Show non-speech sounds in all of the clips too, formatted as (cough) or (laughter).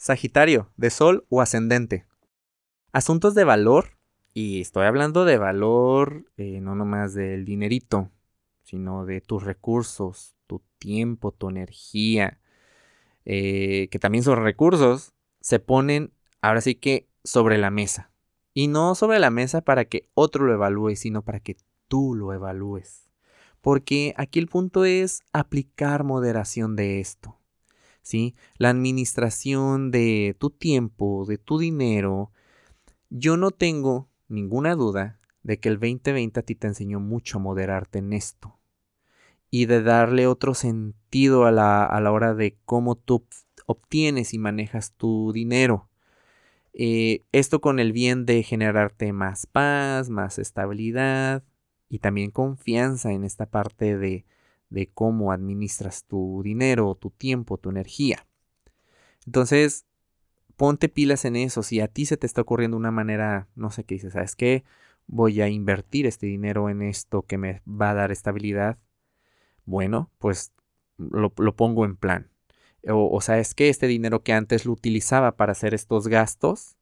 Sagitario, de Sol o ascendente. Asuntos de valor, y estoy hablando de valor eh, no nomás del dinerito, sino de tus recursos, tu tiempo, tu energía, eh, que también son recursos, se ponen ahora sí que sobre la mesa. Y no sobre la mesa para que otro lo evalúe, sino para que tú lo evalúes. Porque aquí el punto es aplicar moderación de esto. ¿Sí? La administración de tu tiempo, de tu dinero. Yo no tengo ninguna duda de que el 2020 a ti te enseñó mucho a moderarte en esto y de darle otro sentido a la, a la hora de cómo tú obtienes y manejas tu dinero. Eh, esto con el bien de generarte más paz, más estabilidad y también confianza en esta parte de, de cómo administras tu dinero, tu tiempo, tu energía. Entonces, ponte pilas en eso. Si a ti se te está ocurriendo una manera, no sé qué dices, ¿sabes qué? Voy a invertir este dinero en esto que me va a dar estabilidad. Bueno, pues lo, pongo en plan. O, o sabes que este dinero que antes lo utilizaba para hacer estos gastos,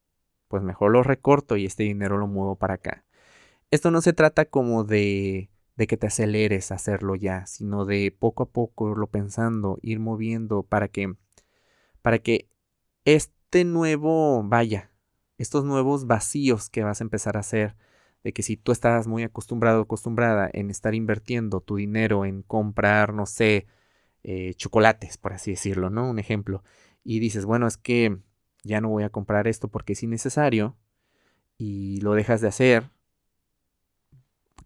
pues mejor lo recorto y este dinero lo muevo para acá. Esto no se trata como de, de que te aceleres a hacerlo ya, sino de poco a poco irlo pensando, ir moviendo para que, para que este nuevo, vaya, estos nuevos vacíos que vas a empezar a hacer, de que si tú estás muy acostumbrado, acostumbrada en estar invirtiendo tu dinero en comprar, no sé, eh, chocolates, por así decirlo, ¿no? Un ejemplo. Y dices, bueno, es que ya no voy a comprar esto porque es innecesario y lo dejas de hacer,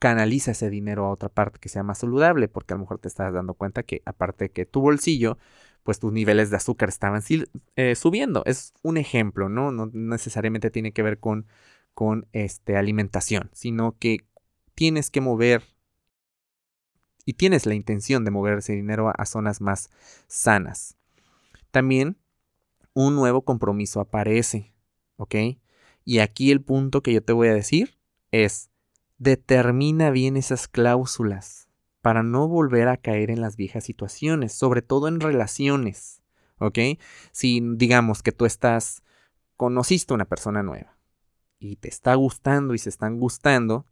canaliza ese dinero a otra parte que sea más saludable, porque a lo mejor te estás dando cuenta que aparte de que tu bolsillo, pues tus niveles de azúcar estaban eh, subiendo. Es un ejemplo, ¿no? No necesariamente tiene que ver con con este, alimentación, sino que tienes que mover y tienes la intención de mover ese dinero a, zonas más sanas. También un nuevo compromiso aparece, ¿ok? Y aquí el punto que yo te voy a decir es, determina bien esas cláusulas para no volver a caer en las viejas situaciones, sobre todo en relaciones, ¿ok? Si digamos que tú estás, conociste a una persona nueva, y te está gustando y se están gustando,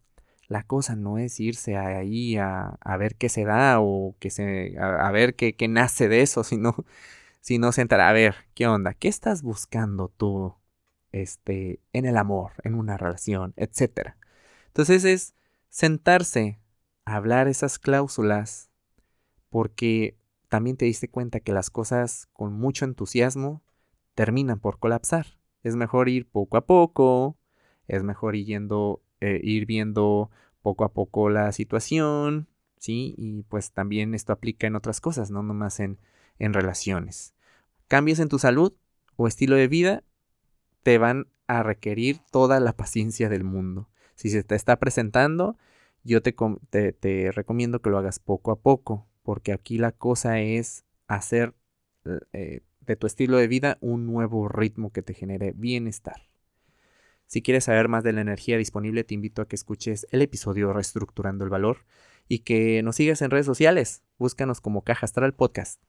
la cosa no es irse ahí a, a ver qué se da o que se, a, ver qué, qué, nace de eso, (laughs) sino, sino sentar a ver qué onda, qué estás buscando tú este, en el amor, en una relación, etc. Entonces es sentarse a hablar esas cláusulas porque también te diste cuenta que las cosas con mucho entusiasmo terminan por colapsar. Es mejor ir poco a poco, es mejor ir, yendo, eh, ir viendo poco a poco la situación, ¿sí? Y pues también esto aplica en otras cosas, no nomás en, en relaciones. Cambios en tu salud o estilo de vida te van a requerir toda la paciencia del mundo. Si se te está presentando, yo te, te, recomiendo que lo hagas poco a poco, porque aquí la cosa es hacer eh, de tu estilo de vida un nuevo ritmo que te genere bienestar. Si quieres saber más de la energía disponible, te invito a que escuches el episodio Reestructurando el Valor y que nos sigas en redes sociales. Búscanos como Caja Astral Podcast.